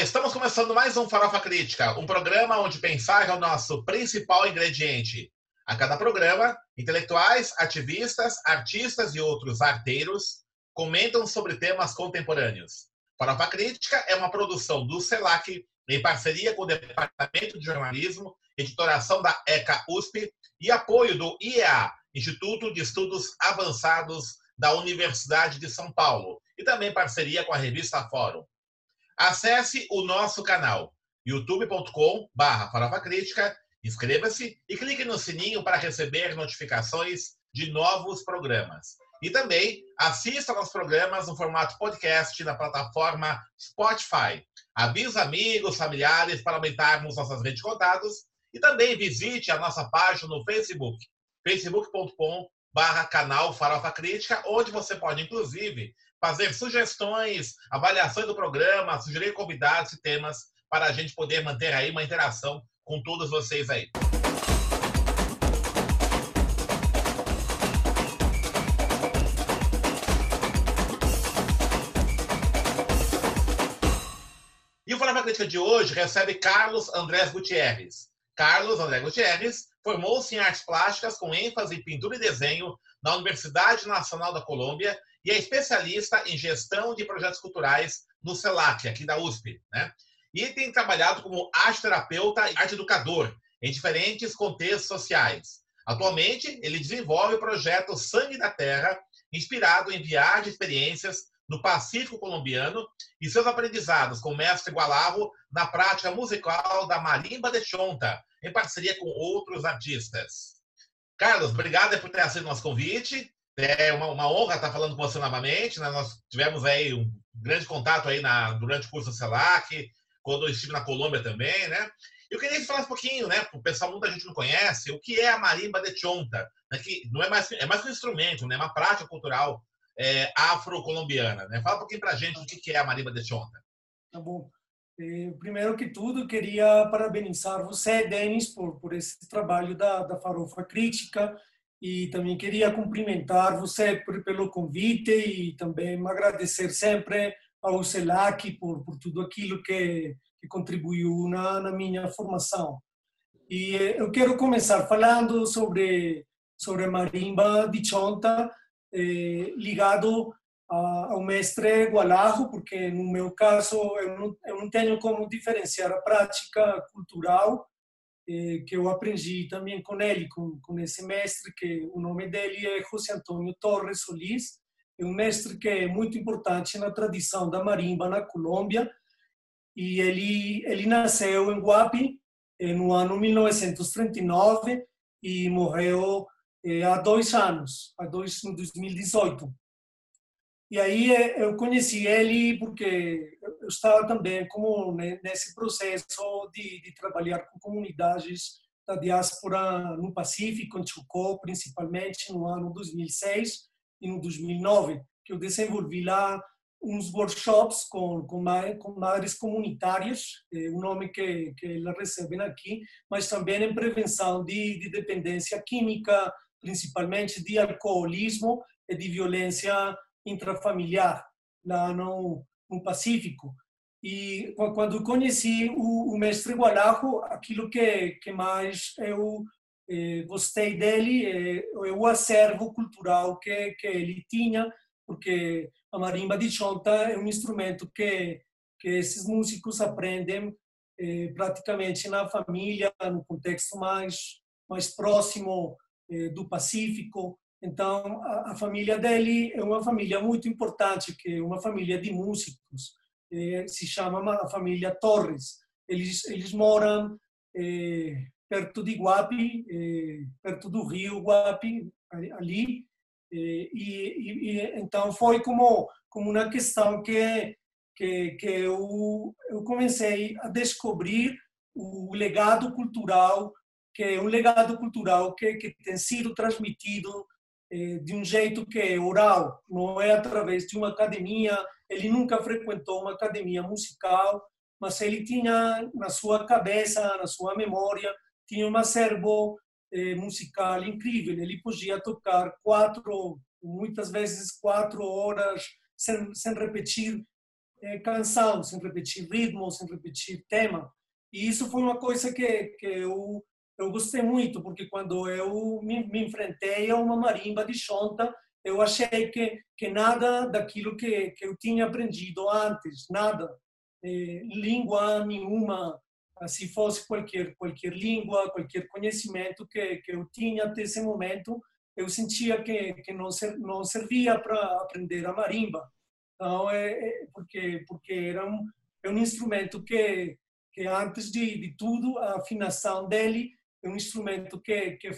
Estamos começando mais um Farofa Crítica, um programa onde pensar é o nosso principal ingrediente. A cada programa, intelectuais, ativistas, artistas e outros arteiros comentam sobre temas contemporâneos. Farofa Crítica é uma produção do CELAC em parceria com o Departamento de Jornalismo, editoração da ECA USP e apoio do IEA, Instituto de Estudos Avançados da Universidade de São Paulo, e também parceria com a revista Fórum. Acesse o nosso canal youtube.com/barra Farofa Crítica, inscreva-se e clique no sininho para receber notificações de novos programas. E também assista aos programas no formato podcast na plataforma Spotify. Avise os amigos, familiares para aumentarmos nossas redes de contatos e também visite a nossa página no Facebook, facebook.com barra canal Farofa Crítica, onde você pode, inclusive, fazer sugestões, avaliações do programa, sugerir convidados e temas para a gente poder manter aí uma interação com todos vocês aí. E o Farofa Crítica de hoje recebe Carlos Andrés Gutierrez. Carlos André Gutierrez formou-se em artes plásticas com ênfase em pintura e desenho na Universidade Nacional da Colômbia e é especialista em gestão de projetos culturais no CELAC, aqui da USP. Né? E tem trabalhado como arte terapeuta e arte educador em diferentes contextos sociais. Atualmente, ele desenvolve o projeto Sangue da Terra, inspirado em viagens e experiências no Pacífico colombiano e seus aprendizados com o mestre Gualavo na prática musical da marimba de chonta, em parceria com outros artistas. Carlos, obrigado por ter aceito o nosso convite. É uma, uma, honra estar falando com você novamente. Né? Nós tivemos aí um grande contato aí na, durante o curso do CELAC, quando eu estive na Colômbia também, né? Eu queria que você falasse um pouquinho, né? O pessoal, muita gente não conhece, o que é a marimba de chonta, né? que não é mais, é mais um instrumento, né? É uma prática cultural é, afro-colombiana, né? Fala um pouquinho para a gente o que é a marimba de chonta. Tá bom. Eh, primeiro que tudo, queria parabenizar você, Denis, por, por esse trabalho da, da Farofa Crítica e também queria cumprimentar você pelo convite e também agradecer sempre ao CELAC por, por tudo aquilo que, que contribuiu na, na minha formação. E eu quero começar falando sobre sobre marimba de chonta eh, ligado a, ao mestre Gualajo, porque no meu caso eu não, eu não tenho como diferenciar a prática cultural que eu aprendi também com ele, com, com esse mestre, que o nome dele é José Antônio Torres Solis, é um mestre que é muito importante na tradição da marimba na Colômbia, e ele, ele nasceu em Guapi eh, no ano 1939 e morreu eh, há dois anos, há dois, em 2018. E aí eh, eu conheci ele porque eu estava também como nesse processo de, de trabalhar com comunidades da diáspora no Pacífico, em Chocó, principalmente no ano 2006 e no 2009, que eu desenvolvi lá uns workshops com, com, com madres comunitárias, é o nome que, que elas recebem aqui, mas também em prevenção de, de dependência química, principalmente de alcoolismo e de violência intrafamiliar lá no, no Pacífico. E quando conheci o, o mestre Gualajo, aquilo que, que mais eu eh, gostei dele é, é o acervo cultural que, que ele tinha, porque a marimba de chonta é um instrumento que, que esses músicos aprendem eh, praticamente na família, no contexto mais, mais próximo do Pacífico, então, a, a, família dele é uma família muito importante, que é uma família de músicos. É, se chama a família Torres. Eles, eles moram é, perto de Guapi, é, perto do rio Guapi, ali. É, e, e, então, foi como, como uma questão que, que, que eu, eu comecei a descobrir o legado cultural, que é um legado cultural que, que tem sido transmitido de um jeito que é oral, não é através de uma academia. Ele nunca frequentou uma academia musical, mas ele tinha na sua cabeça, na sua memória, tinha um acervo eh, musical incrível. Ele podia tocar quatro, muitas vezes quatro horas sem, sem repetir é, canção, sem repetir ritmo, sem repetir tema. E isso foi uma coisa que, que eu, eu gostei muito, porque quando eu me, me enfrentei a uma marimba de chonta, eu achei que, que nada daquilo que, que eu tinha aprendido antes, nada, eh, língua nenhuma, se fosse qualquer qualquer língua, qualquer conhecimento que, que eu tinha até esse momento, eu sentia que, que não, ser, não servia para aprender a marimba. Então, é, é, porque, porque era um, é um instrumento que, que antes de, de tudo, a afinação dele é um instrumento que, que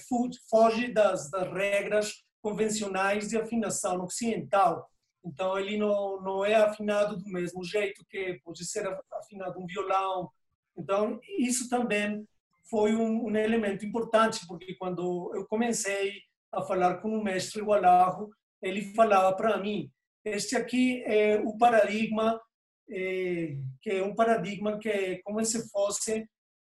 foge das, das regras convencionais de afinação ocidental. Então, ele não, não é afinado do mesmo jeito que pode ser afinado um violão. Então, isso também foi um, um elemento importante, porque quando eu comecei a falar com o mestre Gualarro, ele falava para mim, este aqui é o paradigma, é, que é um paradigma que é como se fosse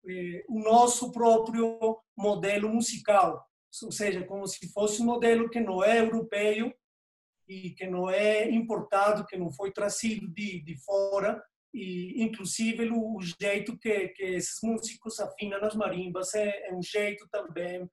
é, o nosso próprio modelo musical, ou seja, como se fosse um modelo que não é europeu e que não é importado, que não foi trazido de, de fora, e inclusive o, o jeito que, que esses músicos afinam nas marimbas é, é um jeito também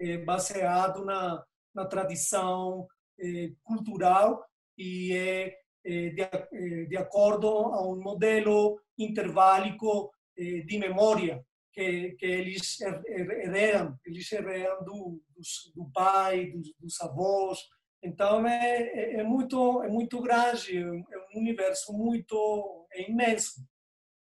é, baseado na, na tradição é, cultural e é, é de, é, de, acordo a um modelo interválico é, de memória que, que eles herdam, eles herdam do, do, do pai, dos, dos, avós. Então é, é, muito é muito grande, é um universo muito é imenso.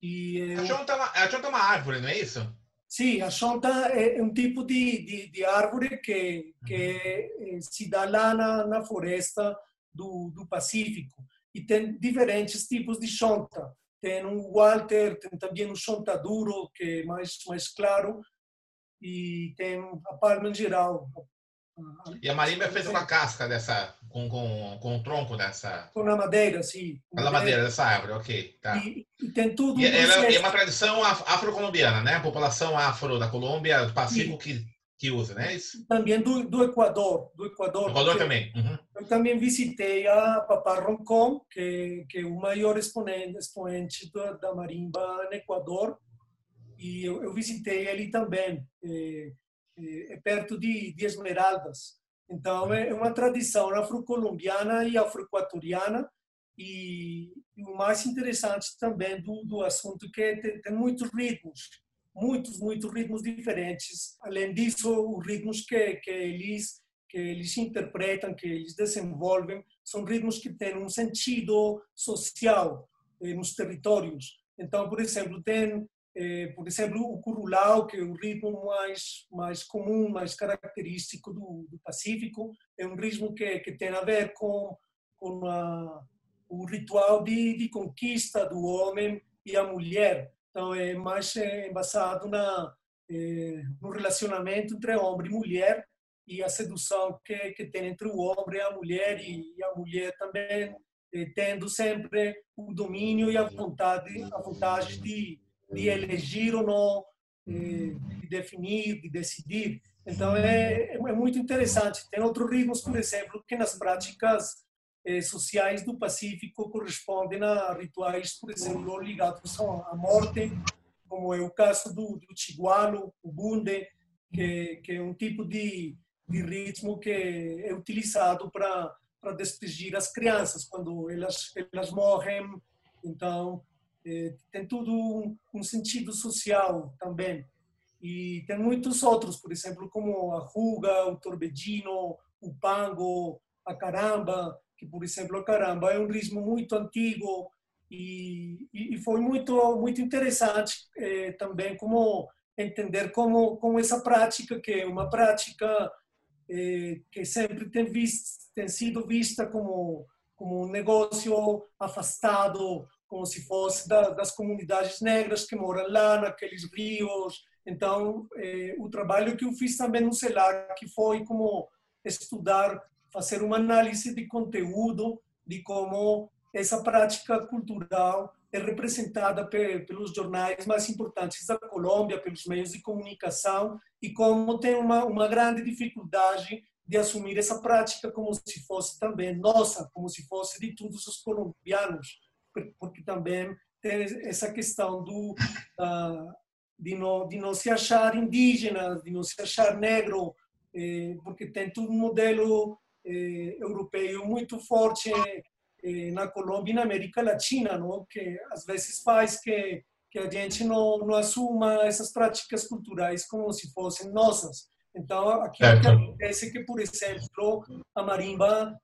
E a chonta é uma árvore, não é isso? Sim, a chonta é um tipo de, de, de árvore que, que uhum. se dá lá na, na floresta do, do Pacífico. E tem diferentes tipos de chonta. Tem um Walter, tem também um chonta duro, que é mais, mais claro, e tem a palma em geral. E a marimba é feita com a casca dessa, com, com, com o tronco dessa. Com a madeira, sim. Com a madeira dessa árvore, ok. Tá. E, e tem tudo. E ela é uma tradição afro-colombiana, né? A população afro da Colômbia, do Pacífico, que, que usa, né? Isso. Também do, do Equador. Do Equador, Equador também. Uhum. Eu também visitei a Papá Roncon, que, que é o maior exponente, exponente da, da marimba no Equador. E eu, eu visitei ele também. É, é, é perto de, de Esmeraldas. Então, é uma tradição afro-colombiana e afro-equatoriana. E, e, o mais interessante também do, do assunto que tem, tem, muitos ritmos, muitos, muitos ritmos diferentes. Além disso, os ritmos que, que eles que eles interpretam, que eles desenvolvem, são ritmos que têm um sentido social eh, nos territórios. Então, por exemplo, tem eh, por exemplo, o curulau, que é o ritmo mais mais comum, mais característico do, do Pacífico, é um ritmo que, que tem a ver com, com a, o ritual de, de conquista do homem e a mulher. Então, é mais é, basado na, é, no relacionamento entre homem e mulher e a sedução que, que tem entre o homem e a mulher, e, a mulher também é, tendo sempre o domínio e a vontade, a vontade de de elegir ou não, eh, de definir, de decidir. Então, é, é muito interessante. Tem outros ritmos, por exemplo, que nas práticas eh, sociais do Pacífico correspondem a rituais, por exemplo, ligados à morte, como é o caso do, do Chigualo, o Bunde, que, que é um tipo de, de ritmo que é utilizado para despedir as crianças quando elas elas morrem então é, tem tudo um, um, sentido social também. E tem muitos outros, por exemplo, como a ruga, o torbedino, o pango, a caramba, que, por exemplo, caramba é um ritmo muito antigo e, e foi muito muito interessante eh, também como entender como como essa prática que é uma prática eh, que sempre tem visto tem sido vista como como um negócio afastado como se fosse da, das comunidades negras que moram lá naqueles rios. Então, eh, o trabalho que eu fiz também no CELAC foi como estudar, fazer uma análise de conteúdo de como essa prática cultural é representada pelos jornais mais importantes da Colômbia, pelos meios de comunicação, e como tem uma, uma grande dificuldade de assumir essa prática como se fosse também nossa, como se fosse de todos os colombianos porque também tem essa questão do uh, de não de não se achar indígena, de não se achar negro, eh, porque tem todo um modelo eh, europeu muito forte eh, na Colômbia e na América Latina, não? que às vezes faz que que a gente não, não assuma essas práticas culturais como se fossem nossas. Então, aqui é. acontece que, por exemplo, a marimba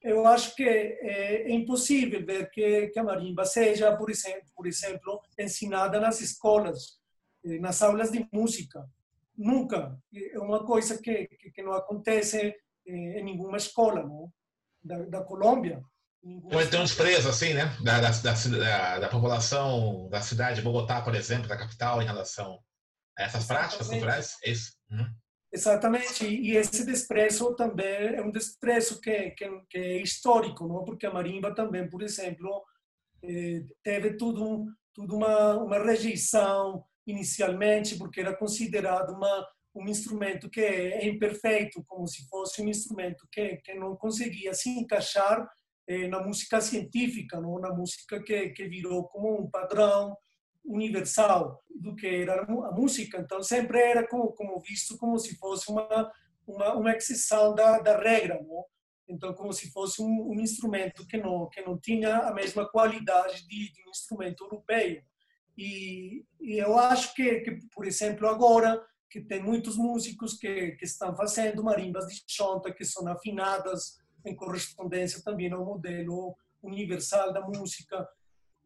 eu acho que é, é impossível ver que, que, a marimba seja, por exemplo, por exemplo, ensinada nas escolas, eh, nas aulas de música. Nunca. É uma coisa que, que, que não acontece eh, em nenhuma escola não? Da, da Colômbia. Tem um desprezo, assim, né? Da, da, da, da, população da cidade de Bogotá, por exemplo, da capital, em relação a essas práticas culturais? É isso? Uhum. Exatamente, e esse desprezo também é um desprezo que, que, que, é histórico, não? porque a marimba também, por exemplo, eh, teve tudo, tudo uma, uma rejeição inicialmente, porque era considerado uma, um instrumento que é imperfeito, como se fosse um instrumento que, que não conseguia se encaixar eh, na música científica, não? na música que, que virou como um padrão universal do que era a música. Então, sempre era como, como visto como se fosse uma, uma, uma exceção da, da regra, não? Então, como se fosse um, um, instrumento que não, que não tinha a mesma qualidade de, de um instrumento europeu. E, e, eu acho que, que, por exemplo, agora, que tem muitos músicos que, que estão fazendo marimbas de chonta, que são afinadas em correspondência também ao modelo universal da música,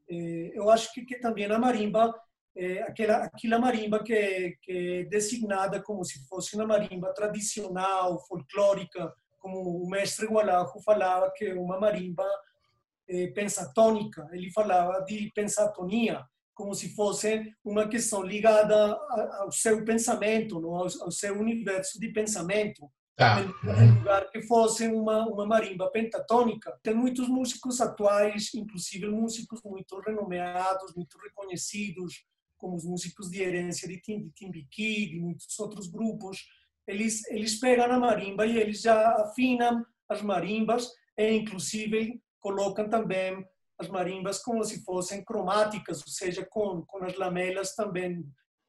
eh, eu acho que, que também a marimba, é, aquela, aquela marimba que, que é designada como se fosse uma marimba tradicional, folclórica, como o mestre Gualajo falava que é uma marimba é, pensatônica, ele falava de pensatonia, como se fosse uma questão ligada ao seu pensamento, não? Ao, seu universo de pensamento. Tá. Em lugar que fosse uma, uma marimba pentatônica. Tem muitos músicos atuais, inclusive músicos muito renomeados, muito reconhecidos, como os músicos de herência de Timbiquí, de muitos outros grupos. Eles, eles pegam a marimba e eles já afinam as marimbas e, inclusive, colocam também as marimbas como se fossem cromáticas, ou seja, com, com as lamelas também,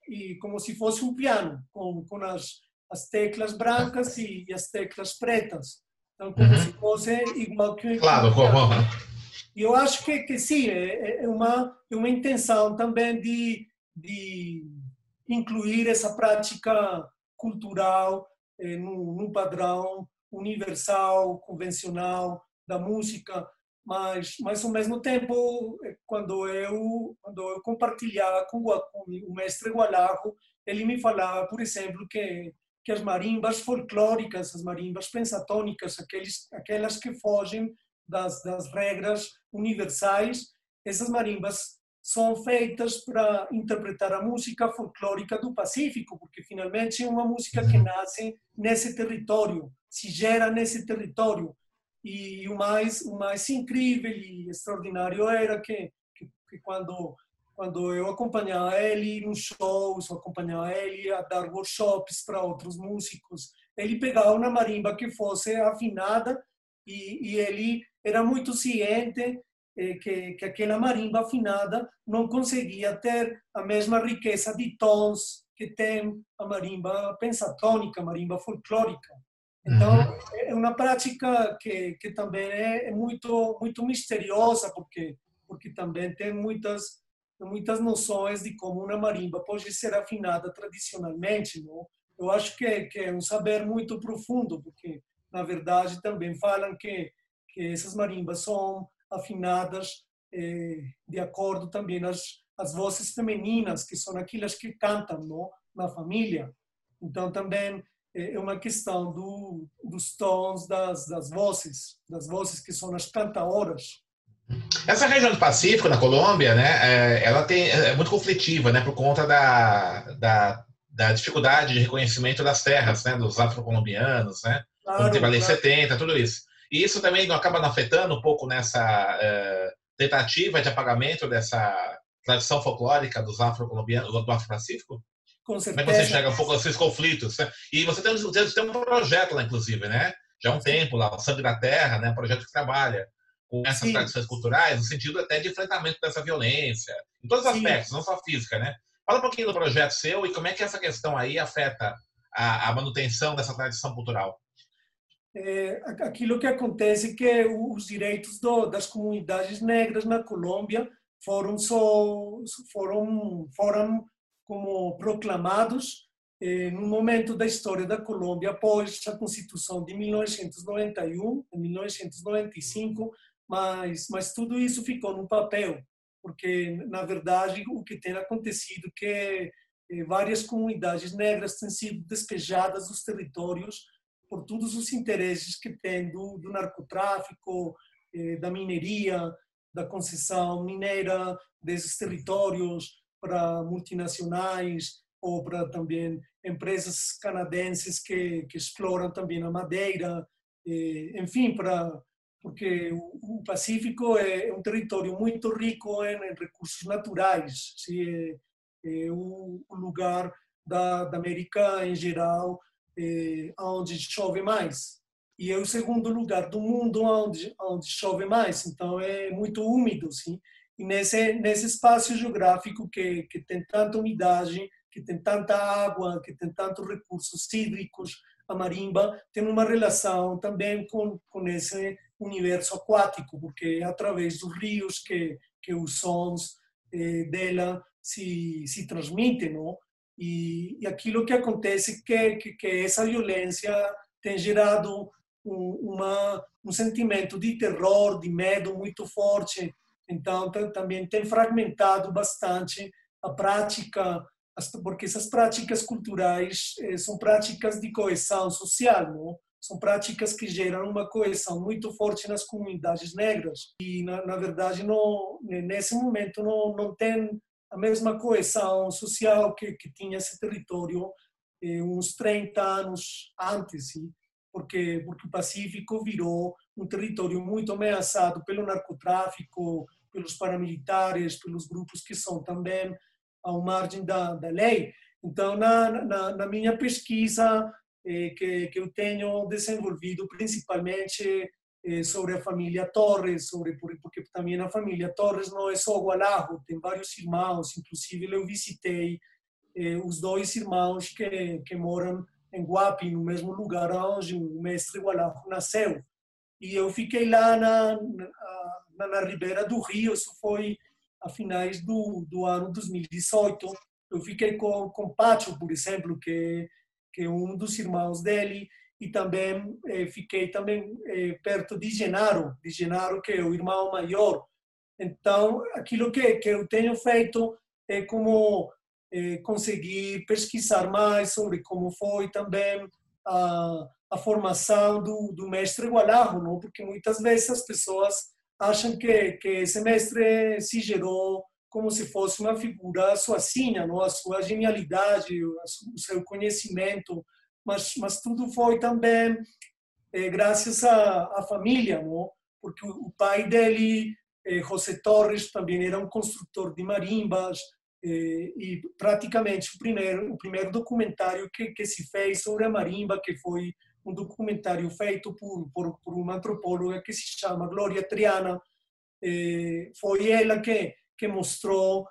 e como se fosse um piano, com, com as as teclas brancas e, e as teclas pretas. Então, como uhum. se fosse igual que... Claro, como... Eu acho que, que sim, é, é, uma, é uma intenção também de, de incluir essa prática cultural eh, no, no padrão universal, convencional da música, mas mas ao mesmo tempo quando eu quando eu compartilhava com, com o mestre Gualajo ele me falava por exemplo que que as marimbas folclóricas, as marimbas pensatônicas, aqueles, aquelas que fogem das, das regras universais, essas marimbas são feitas para interpretar a música folclórica do Pacífico, porque finalmente é uma música que nasce nesse território, se gera nesse território. E o mais, o mais incrível e extraordinário era que, que, que quando quando eu acompanhava ele nos shows, acompanhava ele a dar workshops para outros músicos, ele pegava uma marimba que fosse afinada e, e ele era muito ciente eh, que, que aquela marimba afinada não conseguia ter a mesma riqueza de tons que tem a marimba pensatônica, a marimba folclórica. Então, uhum. é uma prática que, que também é, é muito muito misteriosa, porque porque também tem muitas muitas noções de como uma marimba pode ser afinada tradicionalmente. Não? Eu acho que que é um saber muito profundo, porque, na verdade, também falam que, que essas marimbas são afinadas eh, de acordo também às, às vozes femininas, que são aquelas que cantam não? na família. Então, também é uma questão do, dos tons das, das vozes, das vozes que são as cantadoras. Essa região do Pacífico, na Colômbia, né, é, ela tem, é muito conflitiva, né, por conta da, da, da dificuldade de reconhecimento das terras, né, dos afro-colombianos, né, claro, teve a Lei claro. 70, tudo isso. E isso também não acaba afetando um pouco nessa é, tentativa de apagamento dessa tradição folclórica dos afro-colombianos, do Afro-Pacífico? Com certeza. Como é que você enxerga um pouco esses conflitos? Né? E você tem, você tem um projeto lá, inclusive, né? Já há um tempo lá, o Sangue da Terra, né? Um projeto que trabalha com essas Sim. tradições culturais, no sentido até de enfrentamento dessa violência, em todos os Sim. aspectos, não só física, né? Fala um pouquinho do projeto seu e como é que essa questão aí afeta a, a manutenção dessa tradição cultural. É, aquilo que acontece é que os direitos do, das comunidades negras na Colômbia foram só foram foram como proclamados eh, no momento da história da Colômbia após a Constituição de 1991, em 1995, mas mas tudo isso ficou no papel, porque na verdade o que tem acontecido é que eh, várias comunidades negras têm sido despejadas dos territórios por todos os interesses que tem do, do narcotráfico, eh, da mineria, da concessão mineira desses territórios para multinacionais ou para também empresas canadenses que, que exploram também a madeira, enfim, para porque o, Pacífico é um território muito rico em, em recursos naturais, é, é o, lugar da, da América em geral é, onde chove mais. E é o segundo lugar do mundo onde onde chove mais então é muito úmido sim e nesse nesse espaço geográfico que que tem tanta umidade que tem tanta água que tem tantos recursos hídricos a marimba tem uma relação também com com esse universo aquático porque é através dos rios que que os sons eh, dela se se transmitem não e, e aquilo que acontece que, que que essa violência tem gerado uma, um sentimento de terror, de medo muito forte. Então, também tem fragmentado bastante a prática, porque essas práticas culturais eh, são práticas de coesão social, não? São práticas que geram uma coesão muito forte nas comunidades negras. E, na, na verdade, não, nesse momento, não, não tem a mesma coesão social que, que tinha esse território eh, uns 30 anos antes. Sim? Porque porque o Pacífico virou um território muito ameaçado pelo narcotráfico, pelos paramilitares, pelos grupos que são também à margem da, da lei. Então, na, na, na minha pesquisa eh, que, que eu tenho desenvolvido, principalmente eh, sobre a família Torres, sobre porque também a família Torres não é só Gualajo, tem vários irmãos, inclusive eu visitei eh, os dois irmãos que, que moram em Guapi, no mesmo lugar onde o mestre Gualajo nasceu. E eu fiquei lá na, na, na Ribeira do Rio, isso foi a finais do, do ano 2018. Eu fiquei com, com Pacho, por exemplo, que, que é um dos irmãos dele, e também eh, fiquei também eh, perto de Genaro, de Genaro, que é o irmão maior. Então, aquilo que, que eu tenho feito é como eh, conseguir pesquisar mais sobre como foi também a, a formação do, do mestre Gualarro, não? porque muitas vezes as pessoas acham que, que esse mestre se gerou como se fosse uma figura sozinha, não? a sua genialidade, o seu conhecimento, mas, mas tudo foi também eh, graças à, à família, não? porque o, o pai dele, eh, José Torres, também era um construtor de marimbas, e praticamente o primeiro o primeiro documentário que, que se fez sobre a marimba que foi um documentário feito por, por, por uma antropóloga que se chama Gloria Triana foi ela que que mostrou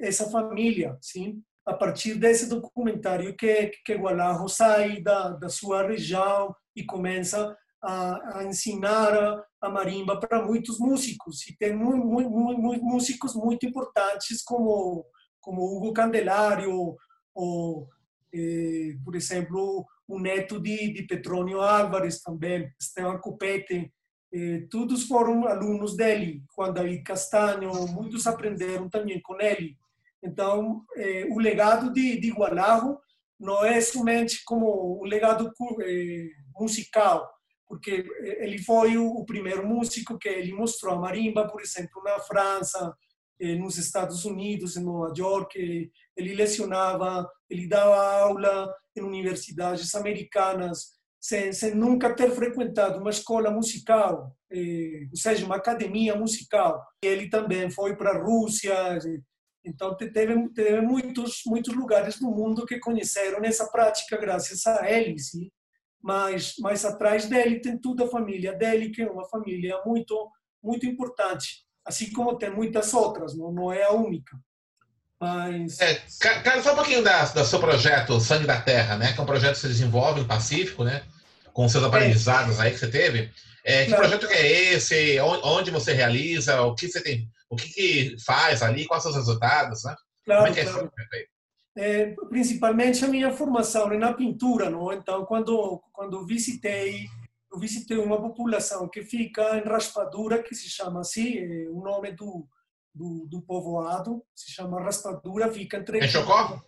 essa família sim a partir desse documentário que que Gualajo sai da da sua região e começa a, a ensinar a, a, marimba para muitos músicos. E tem muito, muito, muito, músicos muito importantes como como Hugo Candelário ou eh, por exemplo o neto de, de Petrônio Álvares também Esteban Copete eh, todos foram alunos dele Juan David Castanho muitos aprenderam também com ele. Então eh, o legado de, de Gualajo não é somente como um legado eh, musical porque ele foi o primeiro músico que ele mostrou a marimba, por exemplo, na França, eh, nos Estados Unidos, em Nova York. Ele lecionava, ele dava aula em universidades americanas, sem, sem nunca ter frequentado uma escola musical, eh, ou seja, uma academia musical. Ele também foi para a Rússia, então teve, teve muitos muitos lugares no mundo que conheceram essa prática graças a ele. Mas mais atrás dele tem toda a família dele, que é uma família muito muito importante, assim como tem muitas outras, não, não é a única. Mas... É, cara, só um pouquinho da, do seu projeto Sangue da Terra, né? Que é um projeto que você desenvolve no Pacífico, né? Com seus aprendizados é. aí que você teve. É, que projeto que é esse? Onde você realiza? O que você tem? O que, que faz ali? Quais são os resultados? Né? Claro, Como é que é claro. esse projeto aí? É, principalmente a minha formação é na pintura, não? Então, quando quando visitei eu visitei uma população que fica em Raspadura, que se chama assim, é o nome do, do, do povoado, se chama Raspadura, fica entre... Em Chocó?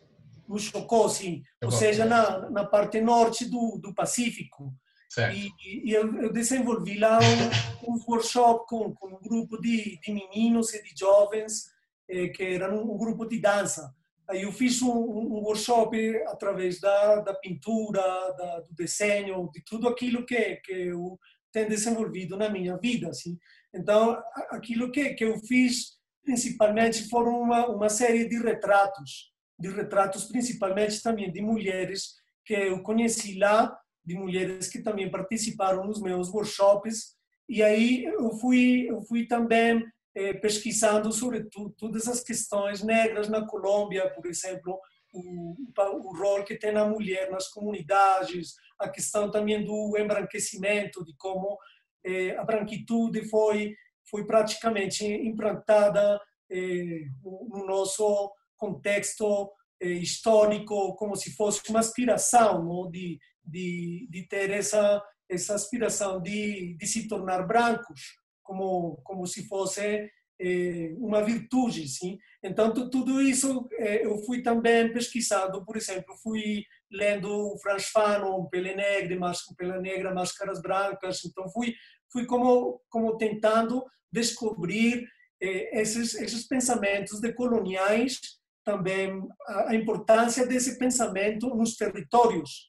No Chocó, sim. Chocó. Ou seja, na, na parte norte do, do Pacífico. Certo. E, e eu, eu, desenvolvi lá um, um workshop com, com, um grupo de, de meninos e de jovens, eh, que era um, um grupo de dança. Aí eu fiz um, um workshop através da, da pintura, da, do desenho, de tudo aquilo que, que eu tenho desenvolvido na minha vida. Assim. Então, aquilo que, que eu fiz principalmente foram uma, uma série de retratos, de retratos principalmente também de mulheres que eu conheci lá, de mulheres que também participaram nos meus workshops. E aí eu fui, eu fui também eh, pesquisando sobre tu, todas as questões negras na Colômbia, por exemplo, o, o rol que tem a mulher nas comunidades, a questão também do embranquecimento, de como eh, a branquitude foi foi praticamente implantada eh, no nosso contexto histórico como se fosse uma aspiração não? de, de, de ter essa essa aspiração de, de se tornar brancos como como se fosse eh, uma virtude, sim. Então tudo isso eh, eu fui também pesquisando, por exemplo, fui lendo Franz Fanon, Pele Negra, Pele Negra, Máscaras Brancas. Então fui fui como como tentando descobrir eh, esses esses pensamentos decoloniais, também a, a importância desse pensamento nos territórios,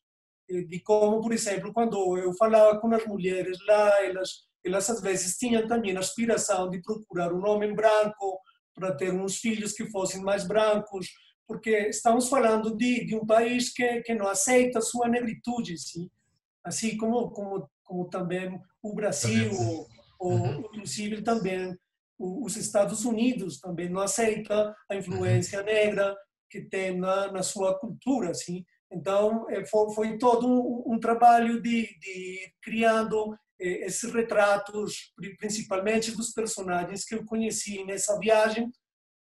de como, por exemplo, quando eu falava com as mulheres lá, elas elas às vezes tinham também a aspiração de procurar um homem branco para ter uns filhos que fossem mais brancos, porque estamos falando de, de um país que, que não aceita a sua negritude, sim? assim como, como, como também o Brasil, ou, ou uhum. inclusive também os Estados Unidos também não aceita a influência uhum. negra que tem na, na sua cultura, assim. Então eh, foi, foi todo um, um trabalho de, de criando esses retratos, principalmente dos personagens que eu conheci nessa viagem,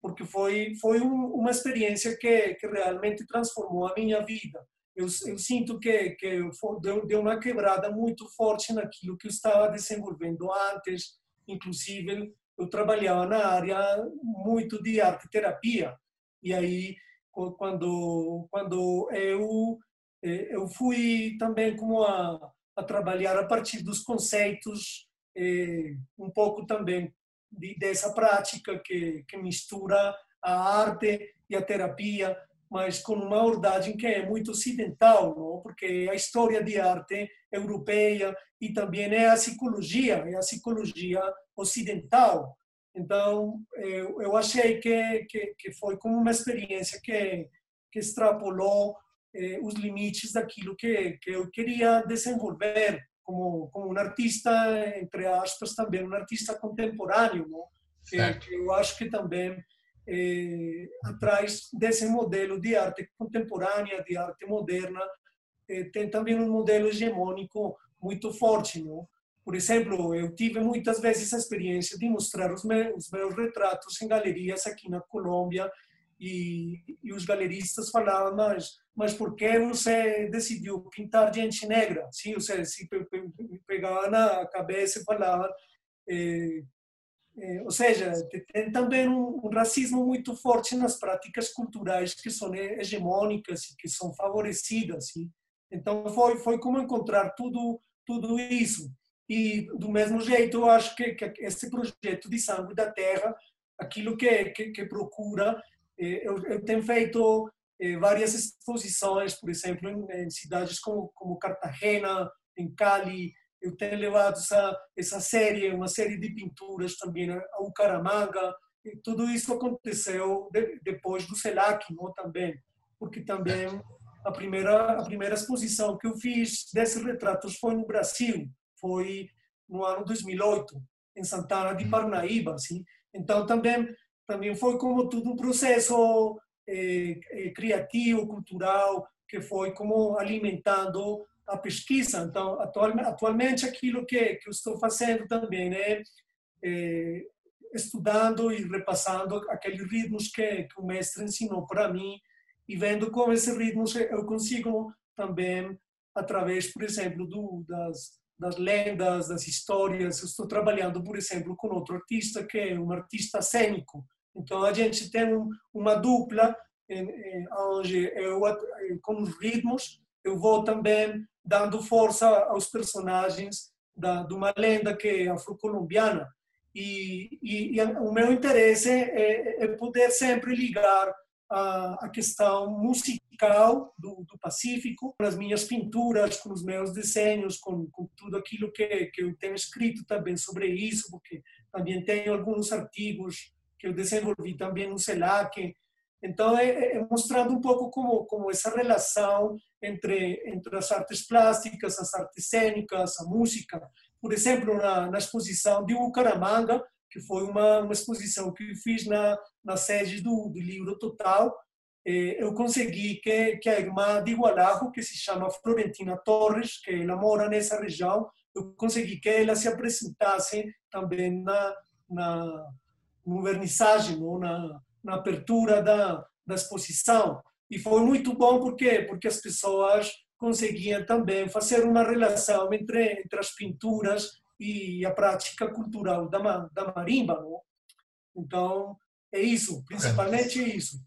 porque foi foi um, uma experiência que, que realmente transformou a minha vida. Eu, eu sinto que que deu, deu uma quebrada muito forte naquilo que eu estava desenvolvendo antes, inclusive eu trabalhava na área muito de arte terapia e aí quando quando eu eh, eu fui também como a a trabalhar a partir dos conceitos, eh, um pouco também de, dessa prática que, que mistura a arte e a terapia, mas com uma abordagem que é muito ocidental, não? porque a história de arte europeia e também é a psicologia, é a psicologia ocidental. Então, eu, eu achei que, que, que foi como uma experiência que, que extrapolou eh, os limites daquilo que, que eu queria desenvolver como, como um artista, entre aspas, também um artista contemporâneo? Que, eu acho que também eh, atrás desse modelo de arte contemporânea, de arte moderna, eh, tem também um modelo hegemônico muito forte? Por exemplo, eu tive muitas vezes a experiência de mostrar os meus, os meus retratos em galerias aqui na Colômbia e, e os galeristas falavam, mas, mas por que você decidiu pintar gente negra? Sim, você se pegava na cabeça e falava... Eh, eh, ou seja, tem também um, um, racismo muito forte nas práticas culturais que são hegemônicas e que são favorecidas. Sim? Então foi foi como encontrar tudo tudo isso. E do mesmo jeito, eu acho que, que esse projeto de Sangue da Terra, aquilo que, que, que procura eu, eu tenho feito eh, várias exposições, por exemplo, em, em cidades como, como Cartagena, em Cali. Eu tenho levado essa, essa série, uma série de pinturas também ao Caramanga. E tudo isso aconteceu de, depois do CELAC, não, também, porque também a primeira a primeira exposição que eu fiz desses retratos foi no Brasil, foi no ano 2008 em Santana de Parnaíba, assim. Então também também foi como tudo um processo eh, eh, criativo, cultural, que foi como alimentando a pesquisa. Então, atualmente, atualmente aquilo que, que eu estou fazendo também é, é estudando e repassando aqueles ritmos que, que o mestre ensinou para mim e vendo como esses ritmos eu consigo também, através, por exemplo, do, das, das lendas, das histórias. Eu estou trabalhando, por exemplo, com outro artista que é um artista cênico. Então, a gente tem um, uma dupla onde eu, com os ritmos, eu vou também dando força aos personagens da, de uma lenda que é afro-colombiana. E, e, e, o meu interesse é, é, poder sempre ligar a, a questão musical do, do, Pacífico com as minhas pinturas, com os meus desenhos, com, com tudo aquilo que, que eu tenho escrito também sobre isso, porque também tenho alguns artigos que eu desenvolvi também no CELAC, então, é, é, é, mostrando um pouco como, como essa relação entre, entre as artes plásticas, as artes cênicas, a música. Por exemplo, na, na exposição de Bucaramanga, que foi uma, uma exposição que eu fiz na, na sede do, do Livro Total, eh, eu consegui que, que a irmã de Igualajo, que se chama Florentina Torres, que ela mora nessa região, eu consegui que ela se apresentasse também na, na no vernissagem, ou na, na apertura da, da exposição. E foi muito bom porque porque as pessoas conseguiam também fazer uma relação entre, entre as pinturas e a prática cultural da, da marimba. Não? Então, é isso, principalmente é. isso.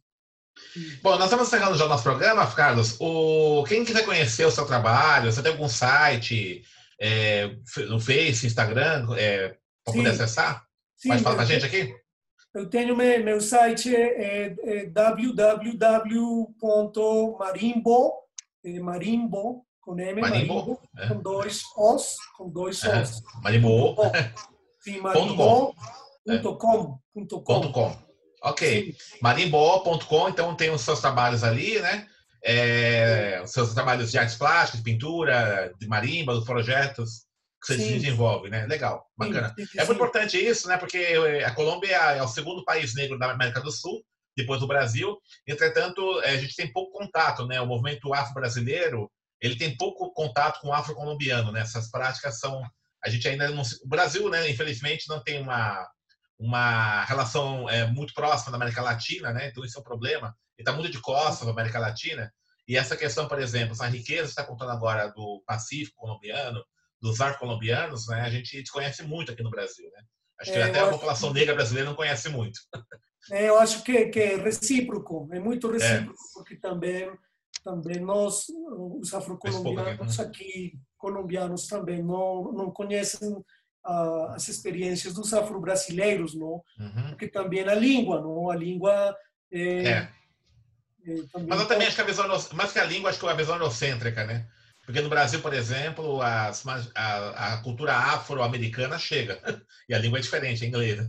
Bom, nós estamos encerrando já o nosso programa, Carlos. O, quem quiser conhecer o seu trabalho, você tem algum site é, no Face, Instagram, é, para poder acessar? Sim, Pode falar para a gente aqui? Eu tenho meu, site é, é www.marimbo, é marimbo com M, marimbo, marimbo é. com dois os, com dois é. os. Marimbo. Sim, marimbo.com. Ponto com. Ok. Marimbo.com, então tem os seus trabalhos ali, né? É, os seus trabalhos de artes plásticas, pintura, de marimba, os projetos que você sim. desenvolve, né? Legal, bacana. Sim, sim, é muito importante isso, né? Porque eh, a Colômbia é o segundo país negro da América do Sul, depois do Brasil. Entretanto, eh, a gente tem pouco contato, né? O movimento afro-brasileiro, ele tem pouco contato com o afro-colombiano, né? Essas práticas são... A gente ainda não... O Brasil, né? Infelizmente, não tem uma, uma relação é, muito próxima da América Latina, né? Então, isso é um problema. Ele está muito de costas da América Latina. E essa questão, por exemplo, essa riqueza que está contando agora do Pacífico colombiano, dos afro-colombianos, né, a gente desconhece muito aqui no Brasil. Né? Acho que é, até a população negra brasileira não conhece muito. É, eu acho que, que é recíproco, é muito recíproco, é. porque também, também nós, os afro-colombianos aqui, colombianos também, não, não conhecem uh, as experiências dos afro-brasileiros, não? Uhum. porque também a língua, não? a língua é, é. Mas eu também acho que a visão, mais que a língua, acho que é a visão eurocêntrica, né? Porque no Brasil, por exemplo, as, a, a, cultura afro-americana chega. E a língua é diferente, é inglês.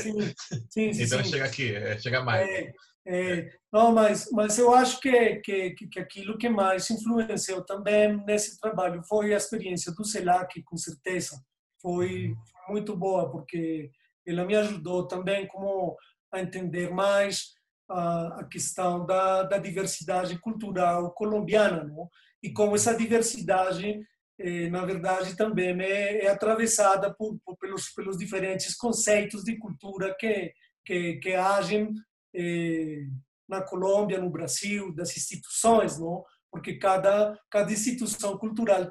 Sim, sim, sim, então chega aqui, é, chega mais. É, é, não, mas, mas eu acho que, que, que aquilo que mais influenciou também nesse trabalho foi a experiência do CELAC, com certeza. Foi uhum. muito boa, porque ela me ajudou também como a entender mais a, questão da, da, diversidade cultural colombiana, não? e como essa diversidade, eh, na verdade, também é, é atravessada por, por, pelos, pelos diferentes conceitos de cultura que, que, que agem eh, na Colômbia, no Brasil, das instituições, não? porque cada, cada instituição cultural,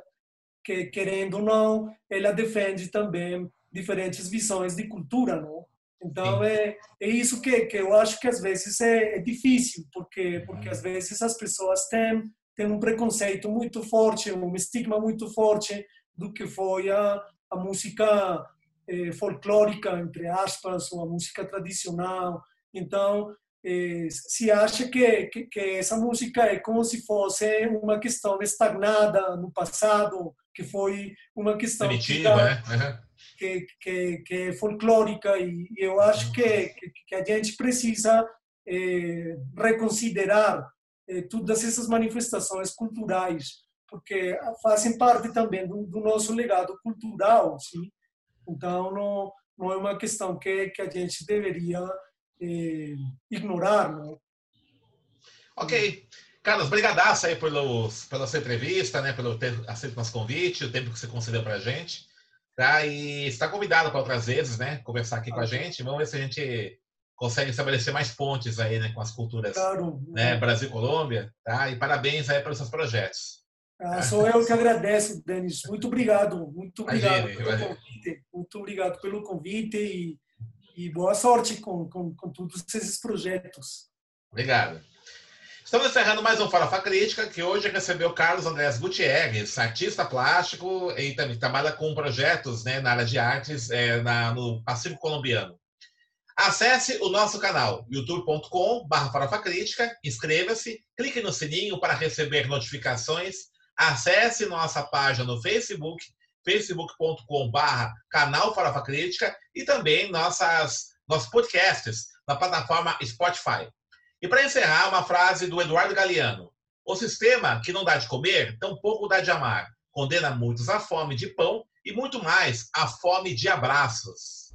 que, querendo ou não, ela defende também diferentes visões de cultura, não? Então é, é isso que, que eu acho que às vezes é, é difícil, porque porque às vezes as pessoas têm, têm um preconceito muito forte, um estigma muito forte do que foi a, a música eh, folclórica, entre aspas, ou a música tradicional. Então, eh, se acha que, que, que, essa música é como se fosse uma questão estagnada no passado, que foi uma questão... Primitiva, né? Uhum que, que, que é folclórica e eu acho que, que a gente precisa é, reconsiderar é, todas essas manifestações culturais, porque fazem parte também do, do nosso legado cultural, sim. Então não não é uma questão que que a gente deveria é, ignorar, não? Ok. Carlos, brigadaço aí pelos, pela sua entrevista, né, pelo ter aceito nosso convite, o tempo que você concedeu para a gente. Tá? E está convidado para outras vezes, né, conversar aqui com a gente. Vamos ver se a gente consegue estabelecer mais pontes aí, né, com as culturas claro. né, Brasil Colômbia, tá? E parabéns aí pelos seus projetos. Ah, sou eu que agradeço, Denis. Muito obrigado, muito obrigado imagine, pelo imagine. convite. Muito obrigado pelo convite e, e boa sorte com, com, com todos esses projetos. Obrigado. Estamos encerrando mais um Farofa Crítica, que hoje recebeu Carlos Andrés Gutierrez, artista plástico e também trabalha com projetos né, na área de artes é, na, no Pacífico Colombiano. Acesse o nosso canal youtube.com.br farofacrítica, inscreva-se, clique no sininho para receber notificações, acesse nossa página no Facebook, facebook.com.br canal Farofa Crítica e também nossas, nossos podcasts na plataforma Spotify. E para encerrar, uma frase do Eduardo Galeano. O sistema que não dá de comer, tampouco dá de amar. Condena muitos à fome de pão e muito mais à fome de abraços.